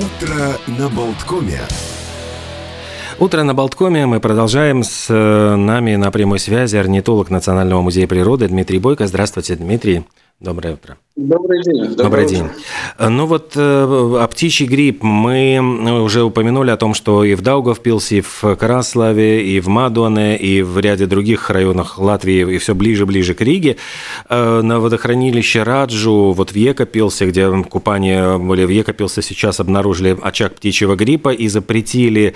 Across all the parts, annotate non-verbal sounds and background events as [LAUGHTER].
Утро на Болткоме. Утро на Болткоме. Мы продолжаем с э, нами на прямой связи орнитолог Национального музея природы Дмитрий Бойко. Здравствуйте, Дмитрий. Доброе утро. Добрый день. Добрый, Добрый день. Ну вот э, о птичий грипп мы уже упомянули о том, что и в Даугавпилсе, и в Краславе, и в Мадуане, и в ряде других районах Латвии, и все ближе-ближе к Риге, э, на водохранилище Раджу, вот в Екопилсе, где купание были в Екопилсе, сейчас обнаружили очаг птичьего гриппа и запретили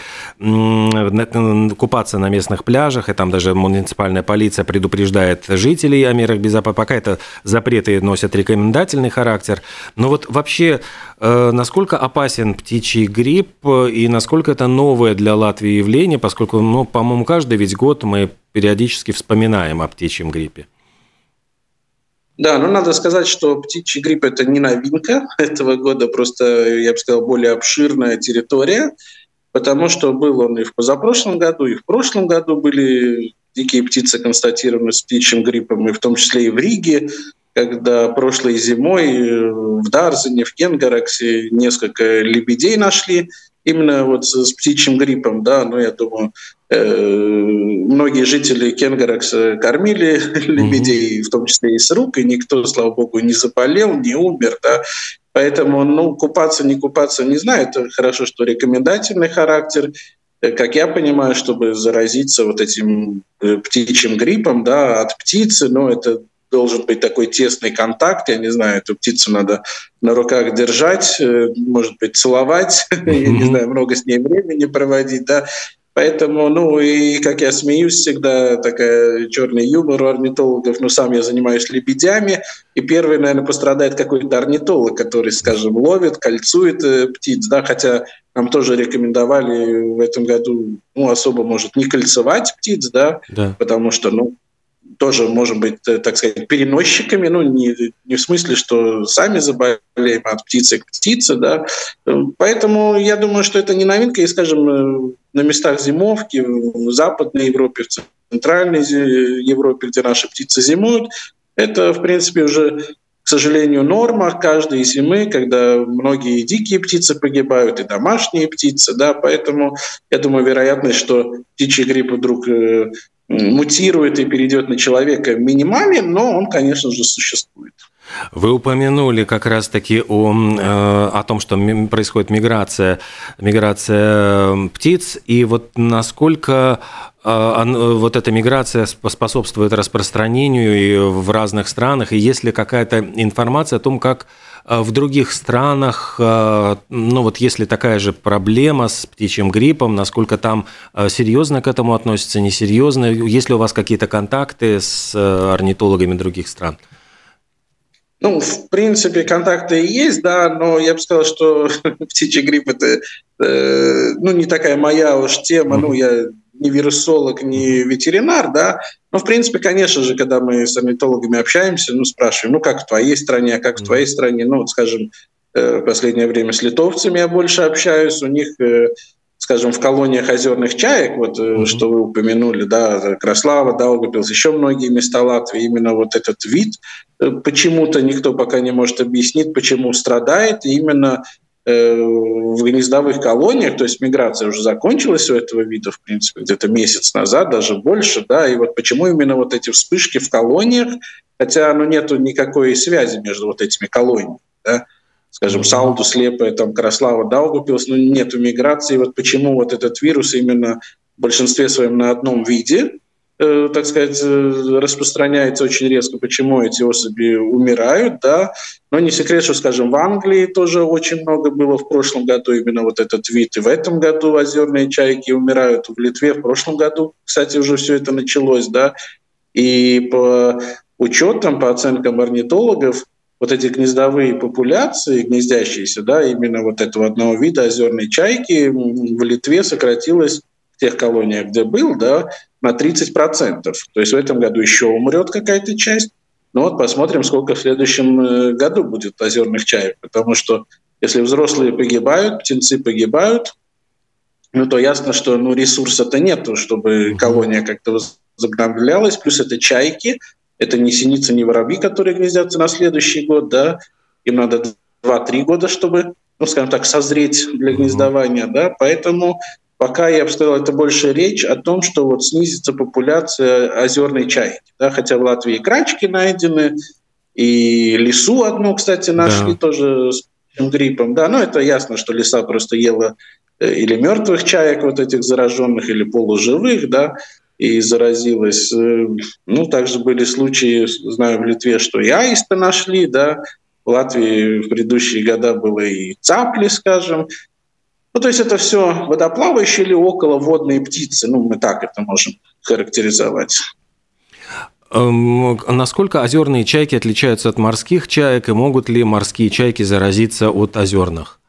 купаться на местных пляжах, и там даже муниципальная полиция предупреждает жителей о мерах безопасности. Пока это запреты носят рекомендательный характер. Но вот вообще, э, насколько опасен птичий грипп и насколько это новое для Латвии явление, поскольку, ну, по-моему, каждый ведь год мы периодически вспоминаем о птичьем гриппе. Да, ну надо сказать, что птичий грипп – это не новинка [LAUGHS] этого года, просто, я бы сказал, более обширная территория, потому что был он и в позапрошлом году, и в прошлом году были дикие птицы констатированы с птичьим гриппом, и в том числе и в Риге, когда прошлой зимой э, в Дарзене, в Кенгараксе несколько лебедей нашли, именно вот с, птичьим гриппом, да, ну, я думаю, э, многие жители Кенгаракса кормили [LAUGHS] лебедей, в том числе и с рук, и никто, слава богу, не заболел, не умер, да, поэтому, ну, купаться, не купаться, не знаю, это хорошо, что рекомендательный характер, э, как я понимаю, чтобы заразиться вот этим птичьим гриппом, да, от птицы, ну, это должен быть такой тесный контакт. Я не знаю, эту птицу надо на руках держать, э, может быть, целовать, mm-hmm. [LAUGHS] я не знаю, много с ней времени проводить, да. Поэтому, ну и как я смеюсь всегда, такая черный юмор у орнитологов, ну сам я занимаюсь лебедями, и первый, наверное, пострадает какой-то орнитолог, который, скажем, ловит, кольцует э, птиц, да, хотя нам тоже рекомендовали в этом году, ну, особо, может, не кольцевать птиц, да, да. потому что, ну, тоже можем быть, э, так сказать, переносчиками, ну, не, не в смысле, что сами заболеем от птицы к птице, да. Поэтому я думаю, что это не новинка, и, скажем, э, на местах зимовки в Западной Европе, в Центральной Европе, где наши птицы зимуют, это, в принципе, уже к сожалению, норма каждой зимы, когда многие дикие птицы погибают, и домашние птицы, да, поэтому я думаю, вероятность, что птичий грипп вдруг э, мутирует и перейдет на человека минимален, но он, конечно же, существует. Вы упомянули как раз-таки о, э, о том, что происходит миграция, миграция птиц, и вот насколько э, вот эта миграция способствует распространению в разных странах, и есть ли какая-то информация о том, как в других странах, ну вот если такая же проблема с птичьим гриппом, насколько там серьезно к этому относятся, несерьезно? Есть ли у вас какие-то контакты с орнитологами других стран? Ну, в принципе, контакты есть, да, но я бы сказал, что [LAUGHS] птичий грипп это э, ну, не такая моя уж тема. Ну, я ни вирусолог, ни ветеринар, да. Но, в принципе, конечно же, когда мы с орнитологами общаемся, ну, спрашиваем, ну, как в твоей стране, а как в твоей стране, ну, вот, скажем, э, в последнее время с литовцами я больше общаюсь, у них э, скажем, в колониях озерных чаек, вот mm-hmm. что вы упомянули, да, Краслава, Даугавпилс, еще многие места Латвии, именно вот этот вид почему-то никто пока не может объяснить, почему страдает, именно Э, в гнездовых колониях, то есть миграция уже закончилась у этого вида, в принципе, где-то месяц назад, даже больше, да, и вот почему именно вот эти вспышки в колониях, хотя ну, нету никакой связи между вот этими колониями, да, скажем, Салду, Слепая, там, Краслава, Даугупилс, ну, нету миграции, вот почему вот этот вирус именно в большинстве своем на одном виде, Э, так сказать, э, распространяется очень резко, почему эти особи умирают, да. Но не секрет, что, скажем, в Англии тоже очень много было в прошлом году именно вот этот вид. И в этом году озерные чайки умирают. В Литве в прошлом году, кстати, уже все это началось, да. И по учетам, по оценкам орнитологов, вот эти гнездовые популяции, гнездящиеся, да, именно вот этого одного вида озерной чайки в Литве сократилось в тех колониях, где был, да, на 30%. То есть в этом году еще умрет какая-то часть. Но вот посмотрим, сколько в следующем э, году будет озерных чаек. Потому что если взрослые погибают, птенцы погибают, ну, то ясно, что ну, ресурса-то нет, чтобы колония как-то возобновлялась. Плюс это чайки, это не синицы, не воробьи, которые гнездятся на следующий год, да. Им надо 2-3 года, чтобы ну, скажем так, созреть для гнездования, да, поэтому пока, я бы сказал, это больше речь о том, что вот снизится популяция озерной чайки, да, хотя в Латвии крачки найдены, и лесу одну, кстати, нашли да. тоже с гриппом, да, но это ясно, что лиса просто ела э, или мертвых чаек, вот этих зараженных, или полуживых, да, и заразилась. Э, ну, также были случаи, знаю, в Литве, что и аиста нашли, да, в Латвии в предыдущие года было и цапли, скажем. Ну, то есть это все водоплавающие или околоводные птицы, ну, мы так это можем характеризовать. Эм, насколько озерные чайки отличаются от морских чаек, и могут ли морские чайки заразиться от озерных?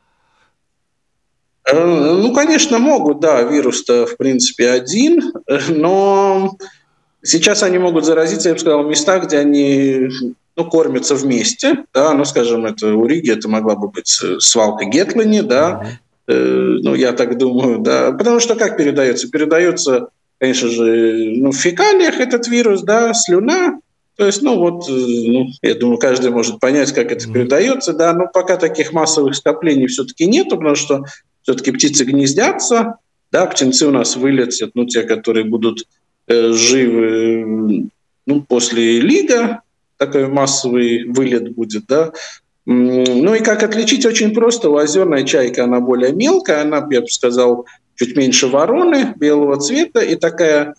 Э, ну, конечно, могут, да, вирус-то, в принципе, один, [LAUGHS] но сейчас они могут заразиться, я бы сказал, в местах, где они ну, кормятся вместе, да, ну, скажем, это у Риги это могла бы быть свалка Гетлани, да, э, ну, я так думаю, да, потому что как передается? Передается, конечно же, ну, в фекалиях этот вирус, да, слюна, то есть, ну вот, э, ну, я думаю, каждый может понять, как это передается, да, но пока таких массовых скоплений все-таки нет, потому что все-таки птицы гнездятся, да, птенцы у нас вылетят, ну, те, которые будут э, живы, ну, после лига, такой массовый вылет будет, да. Ну и как отличить очень просто. У озерной чайки она более мелкая, она, я бы сказал, чуть меньше вороны белого цвета и такая,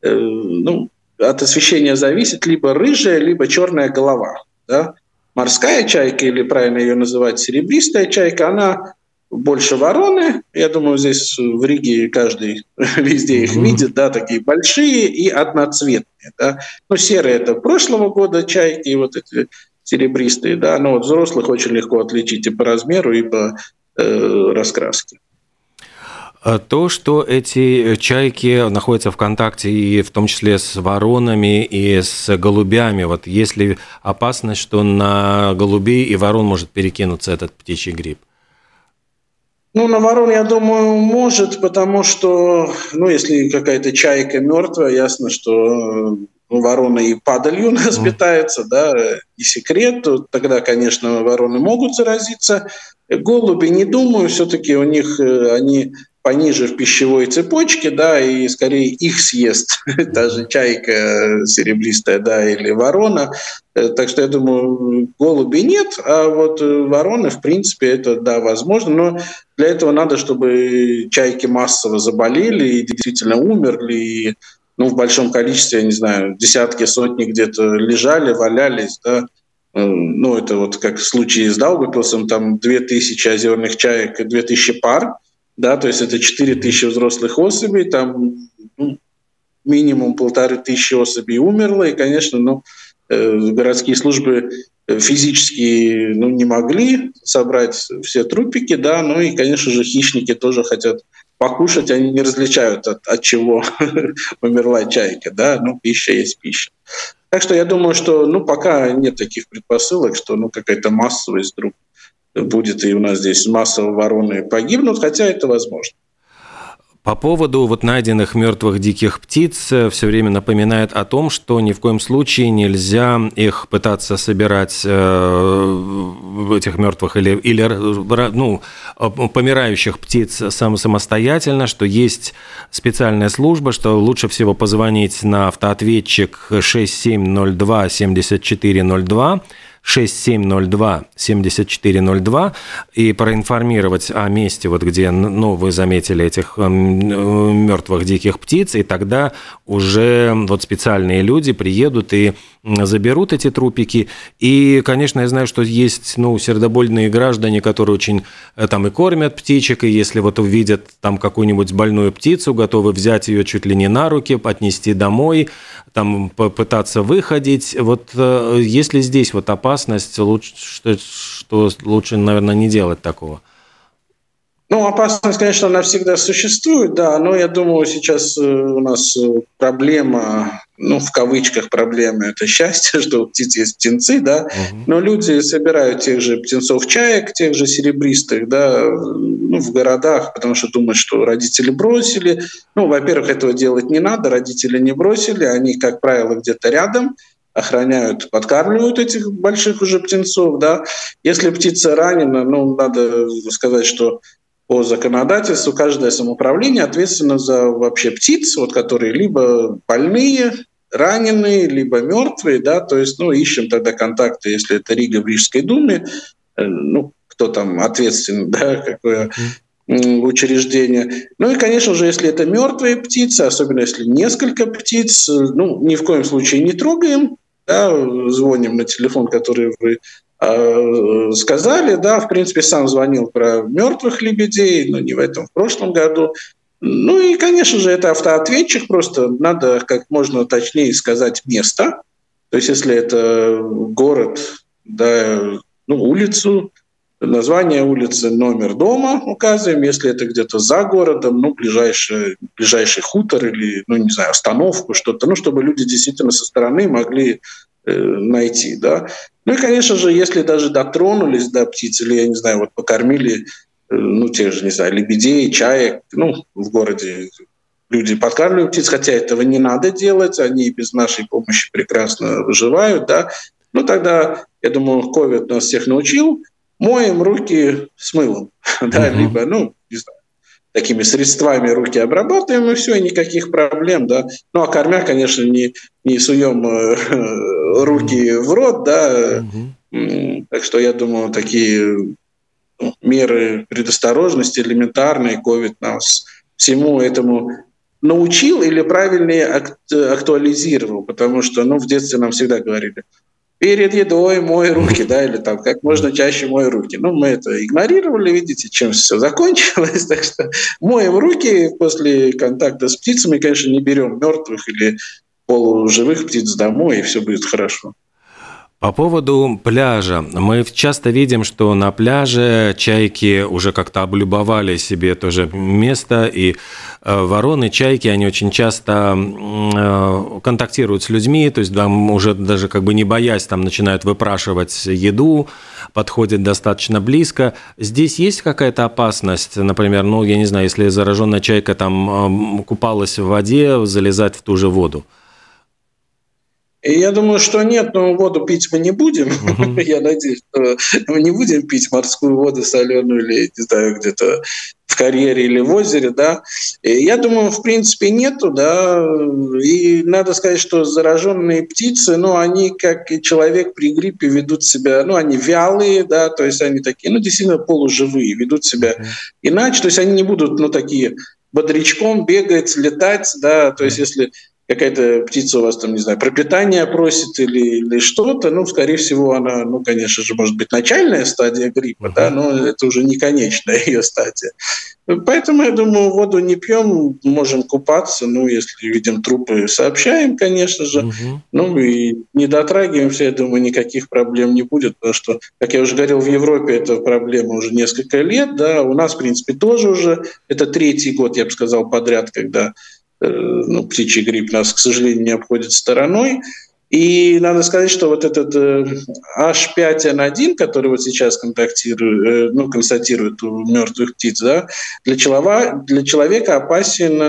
э, ну, от освещения зависит либо рыжая, либо черная голова. Да? Морская чайка, или правильно ее называть серебристая чайка, она больше вороны. Я думаю, здесь в Риге каждый [LAUGHS] везде их mm-hmm. видит, да, такие большие и одноцветные. Да. Ну, серые это прошлого года чайки, вот эти серебристые, да, но вот взрослых очень легко отличить и по размеру, и по э, раскраске. А то, что эти чайки находятся в контакте и в том числе с воронами и с голубями, вот есть ли опасность, что на голубей и ворон может перекинуться этот птичий грипп? Ну, на ворон, я думаю, может, потому что, ну, если какая-то чайка мертвая, ясно, что ну, ворона и падалью [LAUGHS] нас питается, да, и секрет, то тогда, конечно, вороны могут заразиться. Голуби, не думаю, все-таки у них э, они пониже в пищевой цепочке, да, и скорее их съест. [LAUGHS] Та же чайка серебристая, да, или ворона. Э, так что я думаю, голуби нет, а вот э, вороны, в принципе, это, да, возможно, но для этого надо, чтобы чайки массово заболели и действительно умерли, и ну, в большом количестве, я не знаю, десятки, сотни где-то лежали, валялись, да, э, ну, это вот как в случае с Даугапилсом, там 2000 озерных чаек и 2000 пар, да, то есть это 4 тысячи взрослых особей, там ну, минимум полторы тысячи особей умерло, и, конечно, ну, э, городские службы физически ну, не могли собрать все трупики, да, ну и, конечно же, хищники тоже хотят покушать, они не различают, от, от чего [LAUGHS] умерла чайка, да, ну, пища есть пища. Так что я думаю, что, ну, пока нет таких предпосылок, что, ну, какая-то массовость вдруг будет, и у нас здесь массово вороны погибнут, хотя это возможно. По поводу вот найденных мертвых диких птиц э, все время напоминает о том, что ни в коем случае нельзя их пытаться собирать э, этих мертвых или, или ну, помирающих птиц сам, самостоятельно, что есть специальная служба, что лучше всего позвонить на автоответчик 6702 7402 6702 7402 и проинформировать о месте, вот где ну, вы заметили этих эм, мертвых диких птиц, и тогда уже вот специальные люди приедут и заберут эти трупики. И, конечно, я знаю, что есть ну, сердобольные граждане, которые очень э, там и кормят птичек, и если вот увидят там какую-нибудь больную птицу, готовы взять ее чуть ли не на руки, отнести домой, там попытаться выходить. Вот э, если здесь вот опасность, лучше, что, что лучше, наверное, не делать такого? Ну, опасность, конечно, она всегда существует, да, но я думаю, сейчас э, у нас э, проблема, ну, в кавычках проблема, это счастье, [LAUGHS] что у птиц есть птенцы, да, угу. но люди собирают тех же птенцов-чаек, тех же серебристых, да, ну, в городах, потому что думают, что родители бросили. Ну, во-первых, этого делать не надо, родители не бросили, они, как правило, где-то рядом, охраняют, подкармливают этих больших уже птенцов, да. Если птица ранена, ну, надо сказать, что по законодательству каждое самоуправление ответственно за вообще птиц, вот, которые либо больные, раненые, либо мертвые, да, то есть, ну, ищем тогда контакты, если это Рига в Рижской думе, э, ну, кто там ответственен, [LAUGHS] да, какое учреждение. Ну и, конечно же, если это мертвые птицы, особенно если несколько птиц, ну, ни в коем случае не трогаем, да, звоним на телефон, который вы э, сказали, да, в принципе, сам звонил про мертвых лебедей, но не в этом, в прошлом году. Ну и, конечно же, это автоответчик, просто надо как можно точнее сказать место. То есть, если это город, да, ну, улицу, название улицы, номер дома указываем. Если это где-то за городом, ну, ближайший, ближайший хутор или, ну, не знаю, остановку, что-то, ну, чтобы люди действительно со стороны могли э, найти, да. Ну и, конечно же, если даже дотронулись до птиц или, я не знаю, вот покормили, э, ну, тех же, не знаю, лебедей, чаек, ну, в городе люди подкармливают птиц, хотя этого не надо делать, они без нашей помощи прекрасно выживают, да, ну тогда, я думаю, COVID нас всех научил, моем руки с мылом, [LAUGHS] да, либо, ну, не знаю, такими средствами руки обрабатываем, и все, и никаких проблем, да. Ну, а кормя, конечно, не, не суем э, [LAUGHS] руки в рот, да. Так что я думаю, такие ну, меры предосторожности элементарные, COVID нас всему этому научил или правильнее актуализировал, потому что, ну, в детстве нам всегда говорили – перед едой мой руки, да, или там как можно чаще мой руки. Ну, мы это игнорировали, видите, чем все закончилось. [LAUGHS] Так что моем руки после контакта с птицами, конечно, не берем мертвых или полуживых птиц домой, и все будет хорошо. По поводу пляжа. Мы часто видим, что на пляже чайки уже как-то облюбовали себе тоже место, и э, вороны, чайки, они очень часто э, контактируют с людьми, то есть там уже даже как бы не боясь, там начинают выпрашивать еду, подходят достаточно близко. Здесь есть какая-то опасность, например, ну, я не знаю, если зараженная чайка там купалась в воде, залезать в ту же воду? И я думаю, что нет, но воду пить мы не будем. Uh-huh. [LAUGHS] я надеюсь, что мы не будем пить морскую воду соленую или, не знаю, где-то в карьере или в озере, да. И я думаю, в принципе, нету, да. И надо сказать, что зараженные птицы, ну, они, как и человек при гриппе, ведут себя, ну, они вялые, да, то есть они такие, ну, действительно полуживые, ведут себя uh-huh. иначе, то есть они не будут, ну, такие бодрячком бегать, летать, да, то есть если какая-то птица у вас там, не знаю, пропитание просит или, или что-то, ну, скорее всего, она, ну, конечно же, может быть, начальная стадия гриппа, да, но это уже не конечная [LAUGHS] ее стадия. Поэтому, я думаю, воду не пьем, можем купаться, ну, если видим трупы, сообщаем, конечно же, угу. ну, и не дотрагиваемся, я думаю, никаких проблем не будет, потому что, как я уже говорил, в Европе эта проблема уже несколько лет, да, у нас, в принципе, тоже уже, это третий год, я бы сказал, подряд, когда ну, птичий грипп нас, к сожалению, не обходит стороной. И надо сказать, что вот этот э, H5N1, который вот сейчас контактирует, э, ну, констатирует у мертвых птиц, да, для, человека, для человека опасен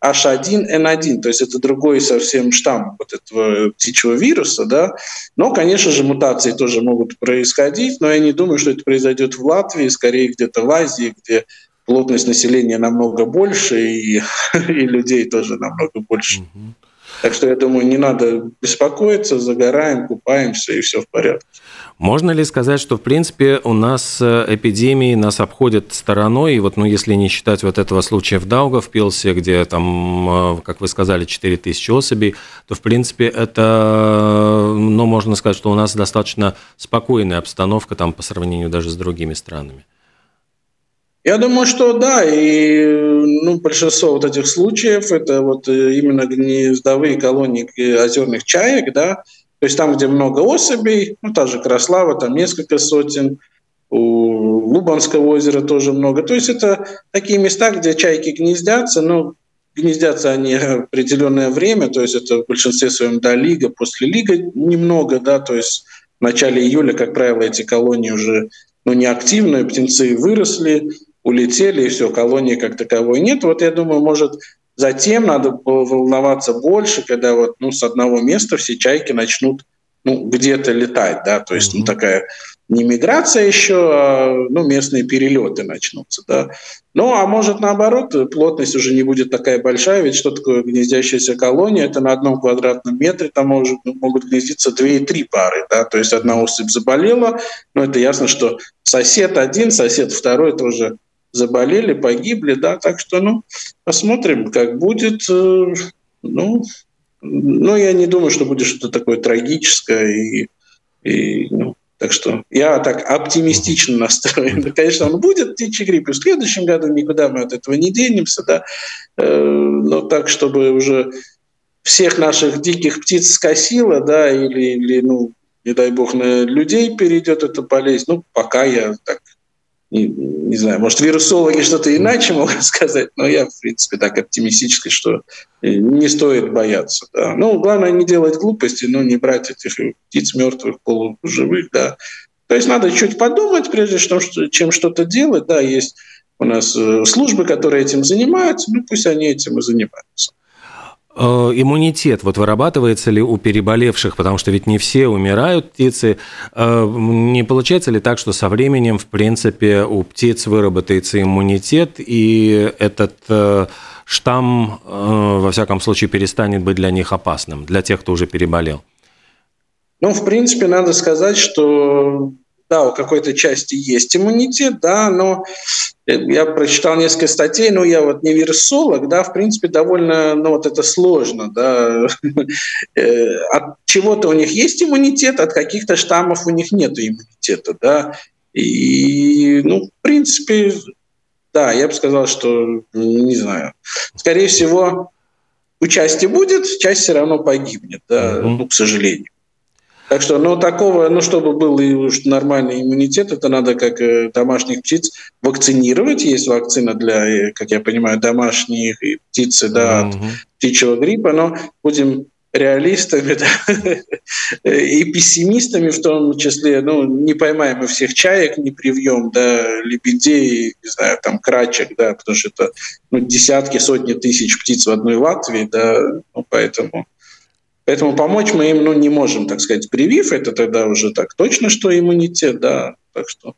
H1N1, то есть это другой совсем штамм вот этого птичьего вируса, да. Но, конечно же, мутации тоже могут происходить, но я не думаю, что это произойдет в Латвии, скорее где-то в Азии, где плотность населения намного больше, и, [LAUGHS] и людей тоже намного больше. Угу. Так что я думаю, не надо беспокоиться, загораем, купаемся, и все в порядке. Можно ли сказать, что, в принципе, у нас э, эпидемии нас обходят стороной, и вот, ну, если не считать вот этого случая в Даугавпилсе, где там, э, как вы сказали, 4 тысячи особей, то, в принципе, это, ну, можно сказать, что у нас достаточно спокойная обстановка там по сравнению даже с другими странами. Я думаю, что да, и ну, большинство вот этих случаев это вот э, именно гнездовые колонии озерных чаек, да, то есть там, где много особей, ну, та же Краслава, там несколько сотен, у Лубанского озера тоже много. То есть это такие места, где чайки гнездятся, но гнездятся они определенное время, то есть это в большинстве своем до лига, после лига немного, да, то есть в начале июля, как правило, эти колонии уже ну, неактивные, птенцы выросли, улетели, и все, колонии как таковой нет. Вот я думаю, может, затем надо волноваться больше, когда вот ну, с одного места все чайки начнут ну, где-то летать, да, то есть ну, такая не миграция еще, а ну, местные перелеты начнутся. Да. Ну, а может наоборот, плотность уже не будет такая большая, ведь что такое гнездящаяся колония? Это на одном квадратном метре там может, ну, могут гнездиться две и три пары. Да. То есть одна особь заболела, но это ясно, что сосед один, сосед второй тоже заболели, погибли, да, так что, ну, посмотрим, как будет. Э, ну, но я не думаю, что будет что-то такое трагическое и, и ну, так что я так оптимистично настроен. Конечно, он будет птичий грипп и в следующем году, никуда мы от этого не денемся, да. Э, но так, чтобы уже всех наших диких птиц скосило, да, или, или ну, не дай бог, на людей перейдет эта болезнь, ну, пока я так не, не знаю, может, вирусологи что-то иначе могут [LAUGHS] сказать, но я, в принципе, так оптимистически, что не стоит бояться. Да. Ну, главное не делать глупости, но не брать этих птиц мертвых, полуживых, да. То есть надо чуть подумать, прежде чем что-то делать, да, есть у нас э, службы, которые этим занимаются, ну, пусть они этим и занимаются. Э, иммунитет вот вырабатывается ли у переболевших, потому что ведь не все умирают птицы. Э, не получается ли так, что со временем, в принципе, у птиц выработается иммунитет, и этот э, штамм, во всяком случае, перестанет быть для них опасным, для тех, кто уже переболел? Ну, в принципе, надо сказать, что да, у какой-то части есть иммунитет, да, но я прочитал несколько статей, но я вот не вирусолог, да, в принципе, довольно, ну, вот это сложно, да. [LAUGHS] Э, от чего-то у них есть иммунитет, от каких-то штаммов у них нет иммунитета, да. И, ну, в принципе, да, я бы сказал, что, не знаю, скорее всего, участие будет, часть все равно погибнет, да, ну, к сожалению. Так что, ну, такого, ну, чтобы был и уж нормальный иммунитет, это надо, как э, домашних птиц, вакцинировать. Есть вакцина для, э, как я понимаю, домашних птицы, да, mm-hmm. от птичьего гриппа, но будем реалистами [LAUGHS] да, и пессимистами в том числе. Ну, не поймаем мы всех чаек, не привьем, да, лебедей, не знаю, там, крачек, да, потому что это ну, десятки, сотни тысяч птиц в одной Латвии, да, ну, поэтому Поэтому помочь мы им ну, не можем, так сказать, привив. Это тогда уже так точно, что иммунитет, да. Так что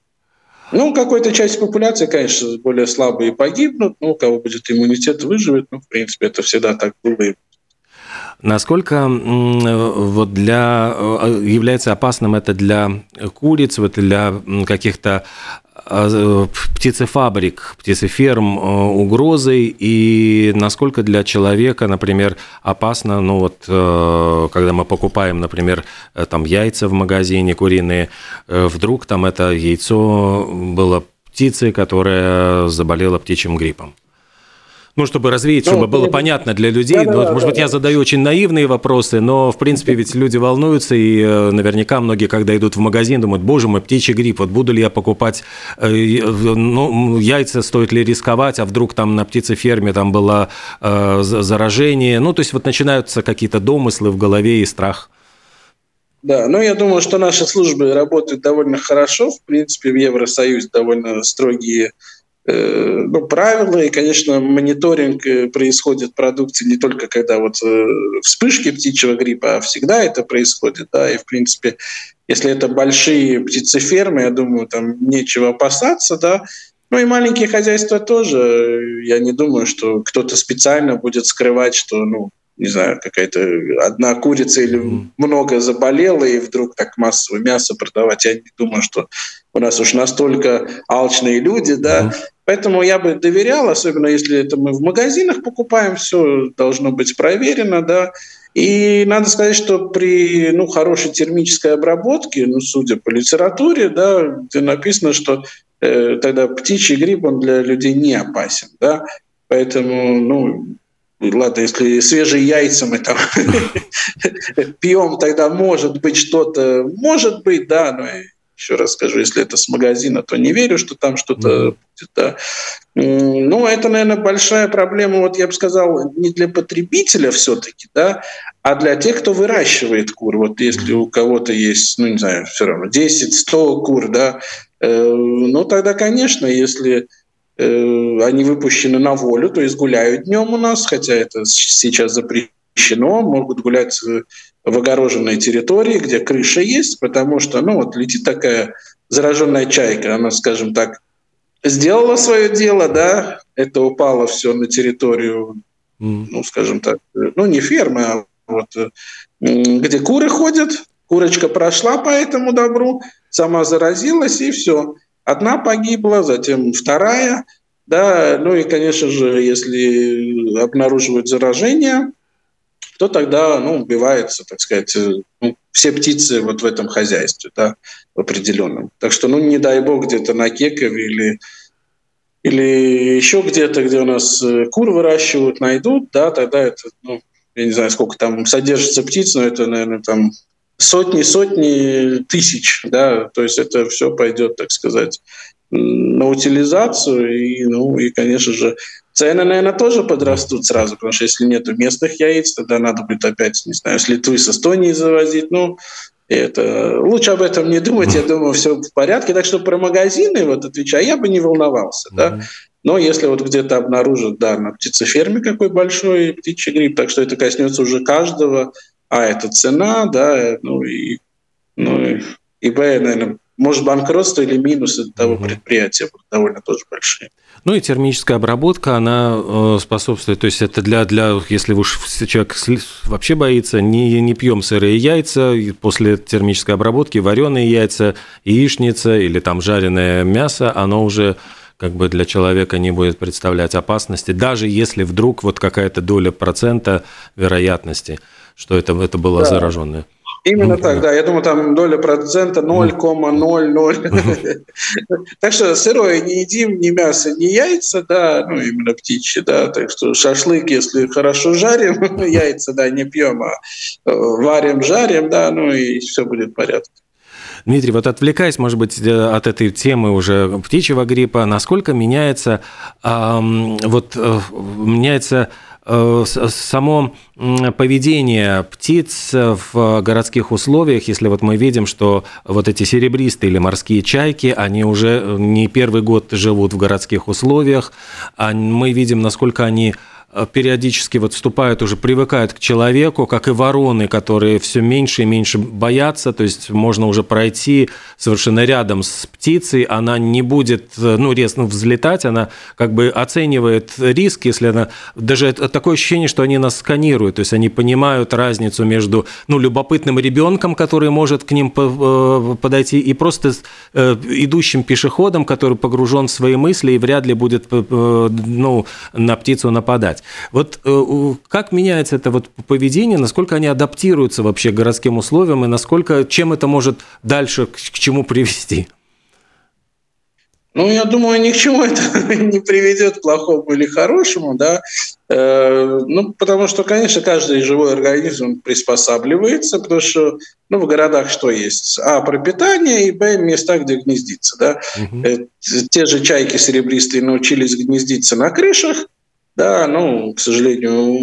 ну, какой-то часть популяции, конечно, более слабые погибнут, ну, у кого будет иммунитет, выживет. Ну, в принципе, это всегда так было и Насколько вот для, э, является опасным это для куриц, вот для каких-то а, птицефабрик, птицеферм э, угрозой и насколько для человека, например, опасно, ну вот, э, когда мы покупаем, например, э, там яйца в магазине куриные, вдруг там это яйцо было птицей, которая заболела птичьим гриппом. Ну, чтобы развеять, ну, чтобы было понятно для людей. Да, ну, да, может да, быть, да. я задаю очень наивные вопросы, но, в принципе, ведь люди волнуются, и э, наверняка многие, когда идут в магазин, думают, боже мой, птичий грипп, вот буду ли я покупать э, ну, яйца, стоит ли рисковать, а вдруг там на птицеферме там было э, заражение. Ну, то есть вот начинаются какие-то домыслы в голове и страх. Да, ну я думаю, что наши службы работают довольно хорошо. В принципе, в Евросоюзе довольно строгие Э, ну, правила, и, конечно, мониторинг э, происходит продукции не только когда вот э, вспышки птичьего гриппа, а всегда это происходит, да, и, в принципе, если это большие птицефермы, я думаю, там нечего опасаться, да, ну и маленькие хозяйства тоже. Я не думаю, что кто-то специально будет скрывать, что, ну, не знаю, какая-то одна курица или много заболела, и вдруг так массово мясо продавать. Я не думаю, что у нас уж настолько алчные люди, да. Поэтому я бы доверял, особенно если это мы в магазинах покупаем, все должно быть проверено, да. И надо сказать, что при ну, хорошей термической обработке, ну, судя по литературе, да, где написано, что э, тогда птичий грипп он для людей не опасен, да. Поэтому, ну, ладно, если свежие яйца мы там [LAUGHS] пьем, тогда может быть что-то, может быть, да, но еще раз скажу, если это с магазина, то не верю, что там что-то будет. Да. Ну, это, наверное, большая проблема, вот я бы сказал, не для потребителя все-таки, да, а для тех, кто выращивает кур. Вот если у кого-то есть, ну, не знаю, все равно 10-100 кур, да, э, ну, тогда, конечно, если э, они выпущены на волю, то есть гуляют днем у нас, хотя это сейчас запрещено, могут гулять в огороженной территории, где крыша есть, потому что, ну, вот летит такая зараженная чайка, она, скажем так, сделала свое дело, да, это упало все на территорию, ну, скажем так, ну, не фермы, а вот где куры ходят, курочка прошла по этому добру, сама заразилась, и все. Одна погибла, затем вторая, да, ну и, конечно же, если обнаруживают заражение, то тогда, ну, убивается, так сказать, ну, все птицы вот в этом хозяйстве, да, в определенном. Так что, ну, не дай бог, где-то на Кекове или или еще где-то, где у нас э, кур выращивают, найдут, да, тогда это, ну, я не знаю, сколько там содержится птиц, но это, наверное, там сотни, сотни тысяч, да, то есть это все пойдет, так сказать, на утилизацию, и, ну, и, конечно же, цены, наверное, тоже подрастут сразу, потому что если нет местных яиц, тогда надо будет опять, не знаю, с Литвы, с Эстонии завозить, ну, это, лучше об этом не думать, я думаю, все в порядке. Так что про магазины, вот отвечая, я бы не волновался. Да? Но если вот где-то обнаружат, да, на птицеферме какой большой птичий грипп, так что это коснется уже каждого, а это цена, да, ну и, ну и, и Б, наверное, может банкротство или минусы того угу. предприятия будут довольно тоже большие. Ну и термическая обработка, она э, способствует, то есть это для, для если уж человек вообще боится, не, не пьем сырые яйца, после термической обработки вареные яйца, яичница или там жареное мясо, оно уже как бы для человека не будет представлять опасности, даже если вдруг вот какая-то доля процента вероятности, что это, это было да. зараженное. Именно так, да. Я думаю, там доля процента 0,00. Так что сырое не едим, ни мясо, ни яйца, да, ну именно птичьи, да. Так что шашлык, если хорошо жарим, [LAUGHS] яйца, да, не пьем, а э, варим, жарим, да, ну и все будет в порядке. Дмитрий, вот отвлекаясь, может быть, э, от этой темы уже птичьего гриппа, насколько меняется, эм, вот, э, меняется само поведение птиц в городских условиях, если вот мы видим, что вот эти серебристые или морские чайки, они уже не первый год живут в городских условиях, а мы видим, насколько они Э, периодически вот вступают, уже привыкают к человеку, как и вороны, которые все меньше и меньше боятся, то есть можно уже пройти совершенно рядом с птицей, она не будет, э, ну, резко взлетать, она как бы оценивает риск, если она, даже такое ощущение, что они нас сканируют, то есть они понимают разницу между, ну, любопытным ребенком, который может к ним э, подойти, и просто идущим пешеходом, который погружен в свои мысли и вряд ли будет, ну, на птицу нападать сказать. Вот э, как меняется это вот поведение, насколько они адаптируются вообще к городским условиям и насколько, чем это может дальше, к чему привести? Ну, я думаю, ни к чему это [LAUGHS] не приведет, плохому или хорошему, да. Э, ну, потому что, конечно, каждый живой организм приспосабливается, потому что, ну, в городах что есть? А, пропитание, и, б, места, где гнездиться, да. Угу. Те же чайки серебристые научились гнездиться на крышах, да, ну, к сожалению,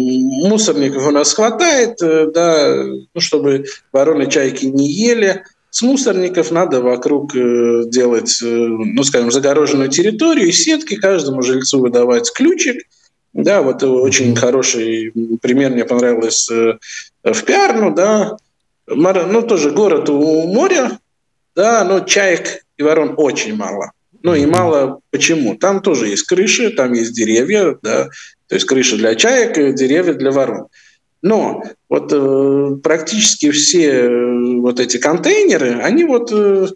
мусорников у нас хватает, э, да, ну, чтобы вороны чайки не ели. С мусорников надо вокруг э, делать, э, ну, скажем, загороженную территорию и сетки, каждому жильцу выдавать ключик. Да, вот очень хороший пример мне понравился в Пиарну, да, ну, тоже город у моря, да, но чаек и ворон очень мало. Ну и мало почему. Там тоже есть крыши, там есть деревья, да, то есть крыши для чаек, и деревья для ворон. Но вот э, практически все э, вот эти контейнеры, они вот э,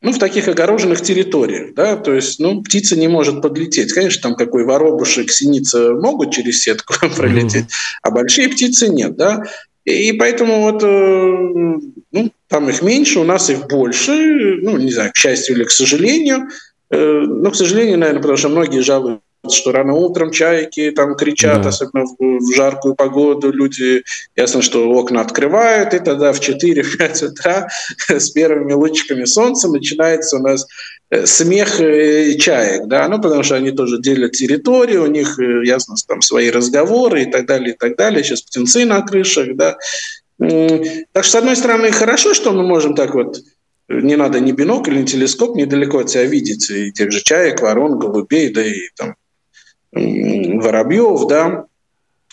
ну, в таких огороженных территориях, да, то есть, ну, птица не может подлететь. Конечно, там какой воробушек, синица могут через сетку [LAUGHS] пролететь, а большие птицы нет, да. И поэтому вот, э, ну, там их меньше, у нас их больше, ну, не знаю, к счастью или к сожалению, Э, ну, к сожалению, наверное, потому что многие жалуются что рано утром чайки там кричат, да. особенно в, в жаркую погоду, люди, ясно, что окна открывают, и тогда в 4-5 утра [LAUGHS] с первыми лучиками солнца начинается у нас э, смех э, чаек, да, ну, потому что они тоже делят территорию, у них, ясно, там свои разговоры и так далее, и так далее, сейчас птенцы на крышах, да. Так что, с одной стороны, хорошо, что мы можем так вот не надо ни бинокль, ни телескоп недалеко от себя видеть, и тех же чаек, ворон, голубей, да и там воробьев, да.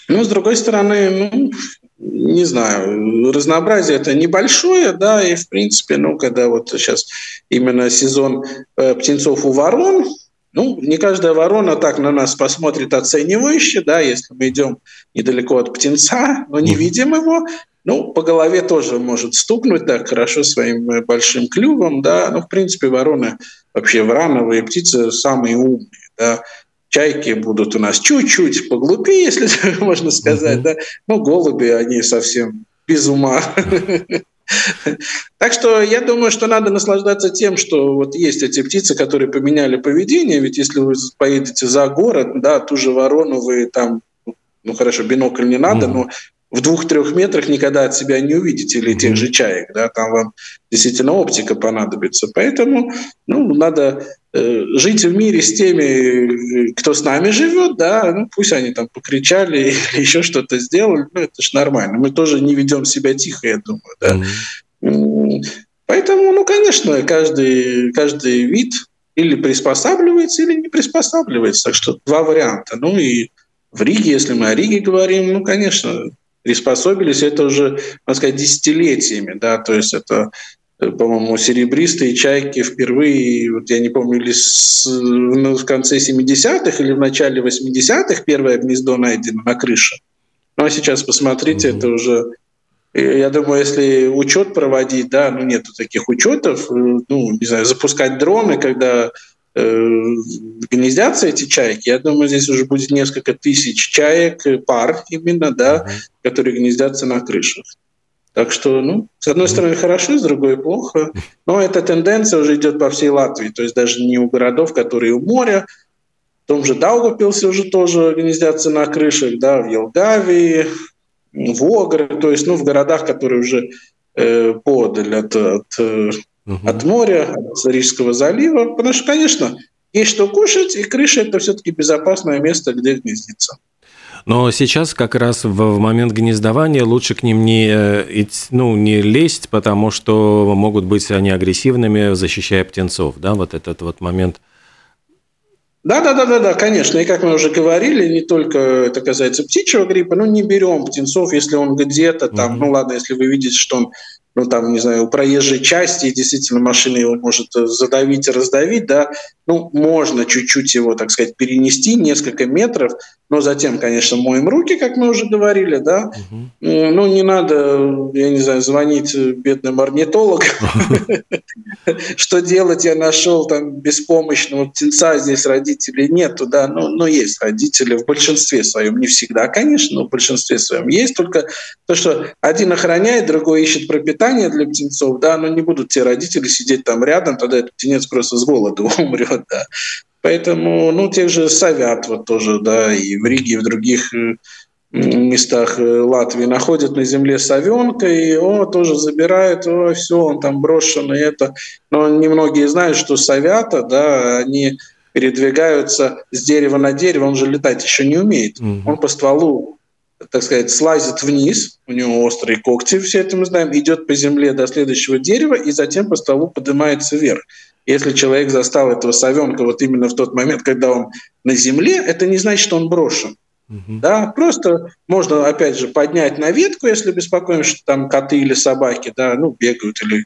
Но, с другой стороны, ну, не знаю, разнообразие это небольшое, да, и, в принципе, ну, когда вот сейчас именно сезон э, птенцов у ворон, ну, не каждая ворона так на нас посмотрит оценивающе, да, если мы идем недалеко от птенца, но не видим его, ну, по голове тоже может стукнуть так хорошо своим э, большим клювом, да, ну, в принципе, вороны вообще врановые птицы самые умные, да, чайки будут у нас чуть-чуть поглупее, [LAUGHS] если можно сказать, да, ну, голуби, они совсем без ума. Так что я думаю, что надо наслаждаться тем, что вот есть эти птицы, которые поменяли поведение. Ведь если вы поедете за город, да, ту же ворону вы там, ну хорошо, бинокль не надо, mm-hmm. но в двух-трех метрах никогда от себя не увидите, или тех же чаек, да, там вам действительно оптика понадобится. Поэтому ну, надо э, жить в мире с теми, кто с нами живет, да, ну, пусть они там покричали [LAUGHS] или еще что-то сделали, ну, это же нормально. Мы тоже не ведем себя тихо, я думаю, да. Mm-hmm. Поэтому, ну, конечно, каждый, каждый вид или приспосабливается, или не приспосабливается. Так что два варианта. Ну и в Риге, если мы о Риге говорим, ну, конечно, приспособились, это уже, можно сказать, десятилетиями, да, то есть это э, по-моему, серебристые чайки впервые, вот я не помню, или с, ну, в конце 70-х или в начале 80-х первое гнездо найдено на крыше. Ну а сейчас посмотрите, mm-hmm. это уже, э, я думаю, если учет проводить, да, ну нету таких учетов, э, ну, не знаю, запускать дроны, когда гнездятся эти чайки, я думаю, здесь уже будет несколько тысяч чаек, э, пар именно, да, uh-huh. которые гнездятся на крышах. Так что, ну, с одной стороны хорошо, с другой плохо. Но эта тенденция уже идет по всей Латвии. То есть даже не у городов, которые у моря, в том же Даугапилсе уже тоже гнездятся на крышах, да, в Елгавии, в Огре, то есть, ну, в городах, которые уже э, подаль от, от э, угу. от моря, от Рижского залива. Потому что, конечно, есть что кушать, и крыша – это все-таки безопасное место, где гнездиться. Но сейчас как раз в момент гнездования лучше к ним не, э, ну, не лезть, потому что могут быть они агрессивными, защищая птенцов. Да, вот этот вот момент – да, да, да, да, да, конечно. И как мы уже говорили, не только это касается птичьего гриппа, но не берем птенцов, если он где-то там, mm-hmm. ну ладно, если вы видите, что он ну, там, не знаю, у проезжей части, действительно, машина его может э, задавить и раздавить, да, ну, можно чуть-чуть его, так сказать, перенести несколько метров, но затем, конечно, моем руки, как мы уже говорили, да, угу. ну, не надо, я не знаю, звонить бедным орнитологам, [LAUGHS] что делать, я нашел там беспомощного птенца, здесь родителей нету, да, ну, но есть родители в большинстве своем, не всегда, конечно, но в большинстве своем есть, только то, что один охраняет, другой ищет пропитание, питание для птенцов, да, но не будут те родители сидеть там рядом, тогда этот птенец просто с голоду [LAUGHS] умрет, да. Поэтому, ну, тех же совят вот тоже, да, и в Риге, и в других э, местах э, Латвии находят на земле совенка, и о, тоже забирают, о, все, он там брошен, и это. Но немногие знают, что совята, да, они передвигаются с дерева на дерево, он же летать еще не умеет. Mm-hmm. Он по стволу так сказать, слазит вниз, у него острые когти, все это мы знаем, идет по земле до следующего дерева и затем по столу поднимается вверх. Если человек застал этого совенка вот именно в тот момент, когда он на земле, это не значит, что он брошен. Угу. Да, просто можно, опять же, поднять на ветку, если беспокоимся, что там коты или собаки, да, ну, бегают или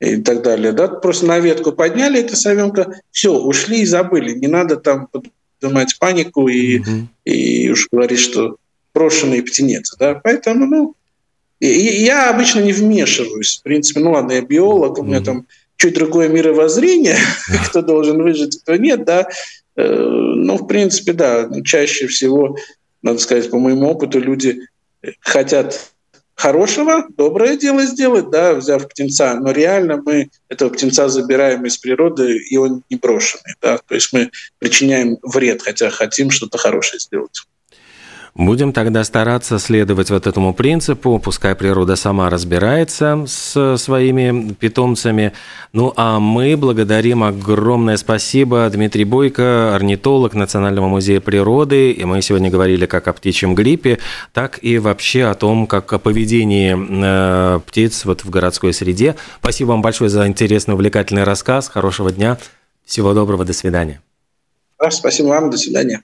и так далее, да, просто на ветку подняли это совенка, все, ушли и забыли, не надо там поднимать панику и, угу. и уж говорить, что брошенный птенец. Да? Поэтому, ну, я обычно не вмешиваюсь. В принципе, ну ладно, я биолог, у меня там чуть другое мировоззрение, [LAUGHS] кто должен выжить, кто нет, да. Э, ну, в принципе, да, чаще всего, надо сказать, по моему опыту, люди хотят хорошего, доброе дело сделать, да, взяв птенца, но реально мы этого птенца забираем из природы, и он не брошенный, да, то есть мы причиняем вред, хотя хотим что-то хорошее сделать. Будем тогда стараться следовать вот этому принципу, пускай природа сама разбирается с своими питомцами. Ну а мы благодарим огромное спасибо Дмитрий Бойко, орнитолог Национального музея природы. И мы сегодня говорили как о птичьем гриппе, так и вообще о том, как о поведении э, птиц вот в городской среде. Спасибо вам большое за интересный, увлекательный рассказ. Хорошего дня. Всего доброго. До свидания. Спасибо вам. До свидания.